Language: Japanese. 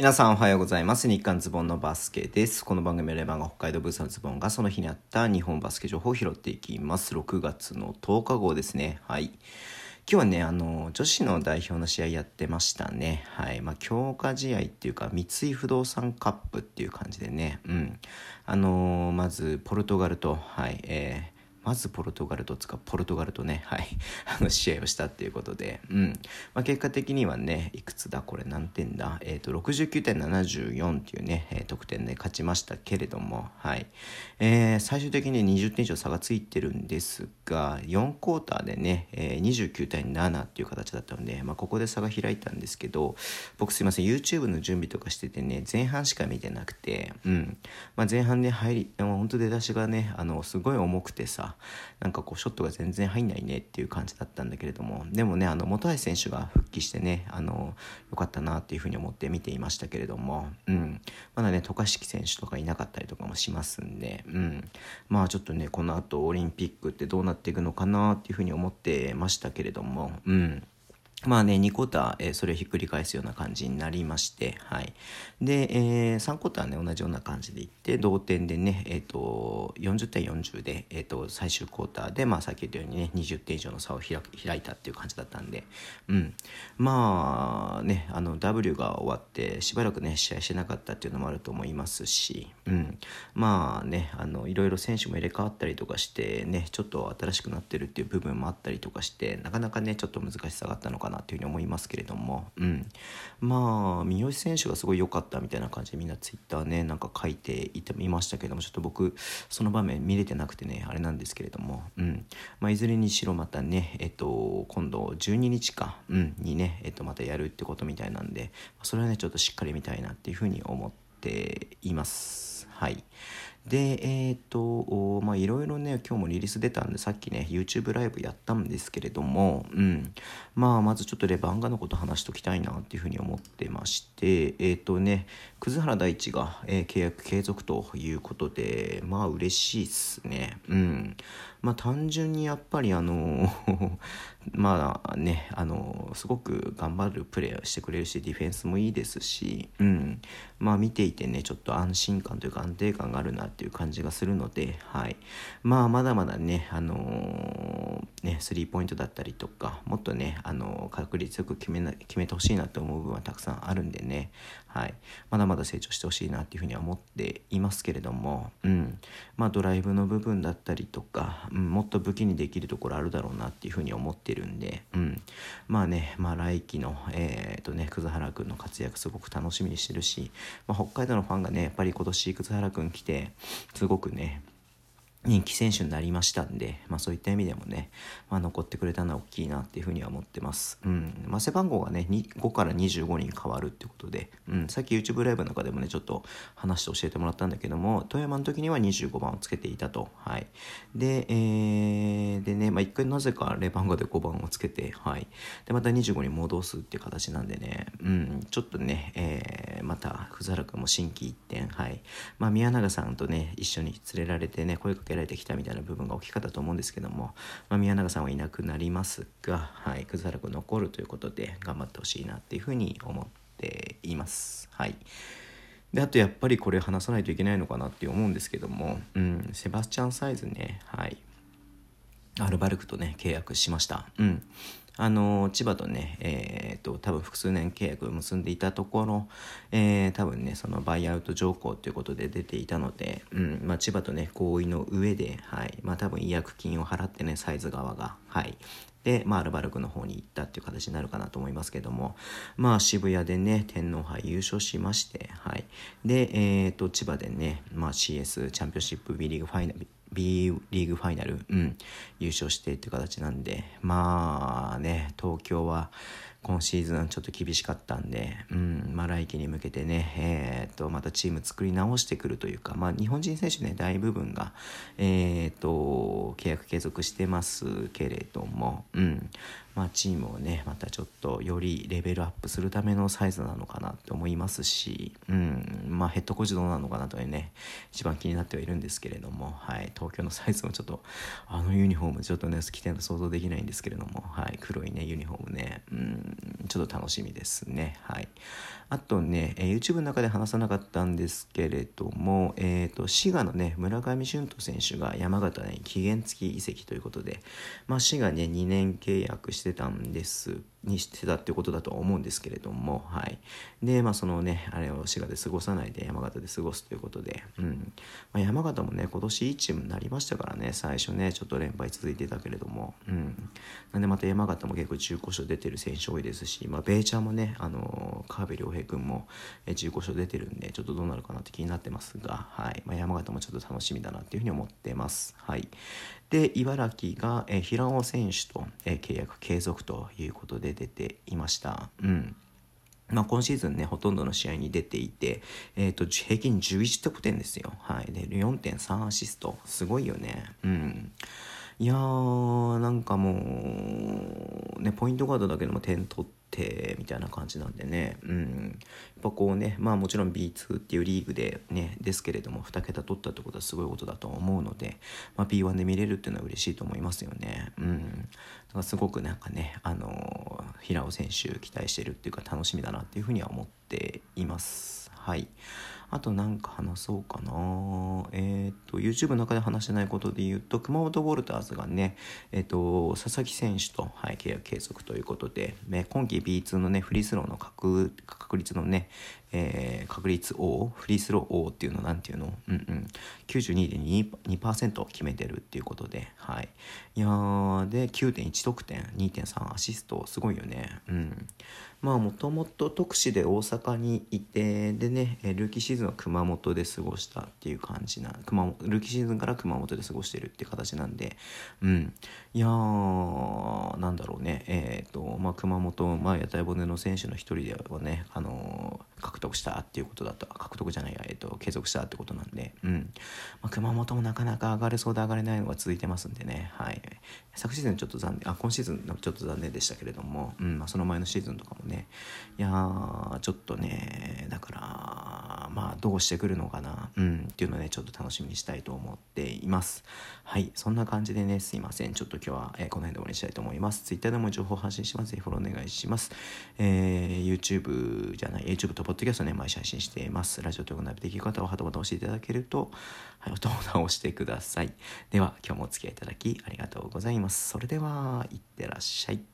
皆さんおはようございます。日刊ズボンのバスケです。この番組はレバンが北海道ブースのズボンがその日にあった日本バスケ情報を拾っていきます。6月の10日号ですね。はい。今日はね、あの、女子の代表の試合やってましたね。はい。まあ、強化試合っていうか、三井不動産カップっていう感じでね。うん。あのまず、ポルトガルと、はい、えー、まずポルトガルとつかポルトガルとね、はい、あの試合をしたっていうことで、うん。まあ、結果的にはねいくつだこれ何点だ、えーと、69.74っていうね、えー、得点で勝ちましたけれども、はい。えー、最終的に20点以上差がついてるんですが4クォーターでね、えー、29対7っていう形だったので、まあ、ここで差が開いたんですけど僕すいません YouTube の準備とかしててね前半しか見てなくて、うん。まあ、前半で入り本当出だしがねあのすごい重くてさなんかこうショットが全然入んないねっていう感じだったんだけれどもでもねあの本橋選手が復帰してねあのよかったなっていうふうに思って見ていましたけれども、うん、まだね渡嘉敷選手とかいなかったりとかもしますんで、うん、まあちょっとねこのあとオリンピックってどうなっていくのかなっていうふうに思ってましたけれども、うん、まあね、2クォーター、え、それをひっくり返すような感じになりまして、はい。で、えー、3クォーターね、同じような感じでいって、同点でね、えっ、ー、と、40対40で、えっ、ー、と、最終クォーターで、まあ、さっき言ったようにね、20点以上の差を開開いたっていう感じだったんで、うん。まあ、ね、あの、W が終わって、しばらくね、試合してなかったっていうのもあると思いますし、うん。まあね、あの、いろいろ選手も入れ替わったりとかして、ね、ちょっと新しくなってるっていう部分もあったりとかして、なかなかね、ちょっと難しさがあったのかななというふうに思いますけれども、うん、まあ三好選手がすごい良かったみたいな感じでみんなツイッターねなんか書いていていましたけどもちょっと僕その場面見れてなくてねあれなんですけれども、うん。まあ、いずれにしろまたね、えっと、今度12日か、うん、にね、えっと、またやるってことみたいなんでそれはねちょっとしっかり見たいなっていうふうに思っています。はいで、えっ、ー、と、まあいろいろね、今日もリリース出たんで、さっきね、YouTube ライブやったんですけれども、うん。まあ、まずちょっとレバンガのこと話しときたいなっていうふうに思ってまして、えっ、ー、とね、葛原大地が、えー、契約継続ということで、まあ嬉しいっすね。うん。まあ単純にやっぱりあの まあね、あのすごく頑張るプレーしてくれるし、ディフェンスもいいですし、うん。まあ見ていてね、ちょっと安心感というか安定感があるなっていう感じがするので、はい。まあまだまだね、あのー、スリーポイントだったりとか、もっとね、あの、確率よく決めな、決めてほしいなと思う部分はたくさんあるんでね、はい。まだまだ成長してほしいなっていうふうには思っていますけれども、うん。まあドライブの部分だったりとか、うん、もっと武器にできるところあるだろうなっていうふうに思ってるんで、うん。まあね、まあ来季の、えっ、とね、葛原君の活躍すごく楽しみにしてるし、まあ、北海道のファンがね、やっぱり今年葛原君来て、すごくね、人気選手になりましたんで、まあ、そういった意味でもね、まあ、残ってくれたのは大きいなっていうふうには思ってます。うん。まあ、背番号がね5から25人変わるってことで、うん、さっき YouTube ライブの中でもねちょっと話して教えてもらったんだけども富山の時には25番をつけていたと。はい、で,、えー、でね、まあ、1回なぜかレ番号で5番をつけて、はい、でまた25に戻すっていう形なんでね、うん、ちょっとね、えー、また藤原君も心機一転、はい。まあ、宮永さんとね一緒に連れられてね声かけけられてきたみたいな部分が大きかったと思うんですけども、まあ、宮永さんはいなくなりますが、はい、葛原君残るということで頑張ってほしいなっていうふうに思っています。はいであとやっぱりこれ話さないといけないのかなって思うんですけども、うん、セバスチャン・サイズね、はい、アルバルクとね契約しました。うんあの千葉とね、えーと、多分複数年契約を結んでいたところ、えー、多分ねそのバイアウト条項ということで出ていたので、うんまあ、千葉とね合意の上で、はいまあ、多分違約金を払ってねサイズ側が、はい、で、まあ、アルバルクの方に行ったっていう形になるかなと思いますけども、まあ、渋谷でね、天皇杯優勝しまして、はい。で、えっ、ー、と、千葉でね、まあ、CS チャンピオンシップ B リーグファイナル、B リーグファイナル、うん、優勝してっていう形なんで、まあね、東京は。今シーズンちょっと厳しかったんで、うん、まあ来季に向けてね、えー、っと、またチーム作り直してくるというか、まあ日本人選手ね、大部分が、えー、っと、契約継続してますけれども、うん、まあ、チームをねまたちょっとよりレベルアップするためのサイズなのかなって思いますし、うんまあ、ヘッドコーチどうなのかなとね一番気になってはいるんですけれども、はい、東京のサイズもちょっとあのユニフォームちょっとね着てるの想像できないんですけれども、はい、黒いねユニフォームね、うん、ちょっと楽しみですね。はい。あとね、えー、YouTube の中で話さなかったんですけれども、えーと、滋賀のね村上俊斗選手が山形に期限付き移籍ということで、まあ、滋賀ね2年契約してたんですにしてたってことだとは思うんですけれども、はい、でまあそのねあれを滋賀で過ごさないで山形で過ごすということで、うん。まあ、山形もね今年いいチームになりましたからね最初ねちょっと連敗続いてたけれども、うん、なんでまた山形も結構15勝出てる選手多いですし、まあ、ベイチャーもねあの川辺良平君も15勝出てるんでちょっとどうなるかなって気になってますが、はい。まあ、山形もちょっと楽しみだなっていうふうに思ってます。はい、で茨城が、え平尾選手と、え契約継続ということで出ていました。うんまあ、今シーズンね、ほとんどの試合に出ていて、えっ、ー、と、平均11得点ですよ。はい。で、4.3アシスト。すごいよね。うん。いやー、なんかもう、ね、ポイントガードだけでも点取って、てみたいな感じなんでね、うん、やっぱこうねまあもちろん B2 っていうリーグでねですけれども2桁取ったってことはすごいことだと思うので、まあ、B1 で見れるっていうのは嬉しいと思いますよね。うん、だからすごくなんかねあの平尾選手期待してるっていうか楽しみだなっていうふうには思っています。はいあとなんか話そうかな。えっ、ー、と、YouTube の中で話してないことで言うと、熊本ウォルターズがね、えっ、ー、と、佐々木選手と、はい、契約継続ということで、ね、今季 B2 のね、フリースローの確確率のね、えー、確率 O フリースロー O っていうのなんていうの？うんうん。92.2%決めてるっていうことではい。いやで9.1得点2.3アシストすごいよね。うん。まあもともと特使で大阪にいてでねルーキーシーズンは熊本で過ごしたっていう感じな熊ルーキーシーズンから熊本で過ごしてるって形なんでうん。いやーなんだろうね。えっ、ー、とまあ熊本まあ屋台骨の選手の一人ではねあのー、獲得したっていうことだと獲得じゃないや、えーと、継続したってことなんで、うん。まあ、熊本もなかなか上がれそうで上がれないのが続いてますんでね、はい、昨シーズンちょっと残念あ今シーズンちょっと残念でしたけれども、うん。まあ、その前のシーズンとかもね。いやーちょっとねだからまあどうしてくるのかな、うん、っていうのをねちょっと楽しみにしたいと思っています。はいそんな感じでねすいません。ちょっと今日は、えー、この辺で終わりにしたいと思います。Twitter でも情報発信します。ぜひフォローお願いします、えー、YouTube じゃない YouTube とポッドキャストね毎週配信しています。ラジオというナビできる方はハートボタン押していただけるとはい、おボタンを押してください。では今日もお付き合いいただきありがとうございます。それではいってらっしゃい。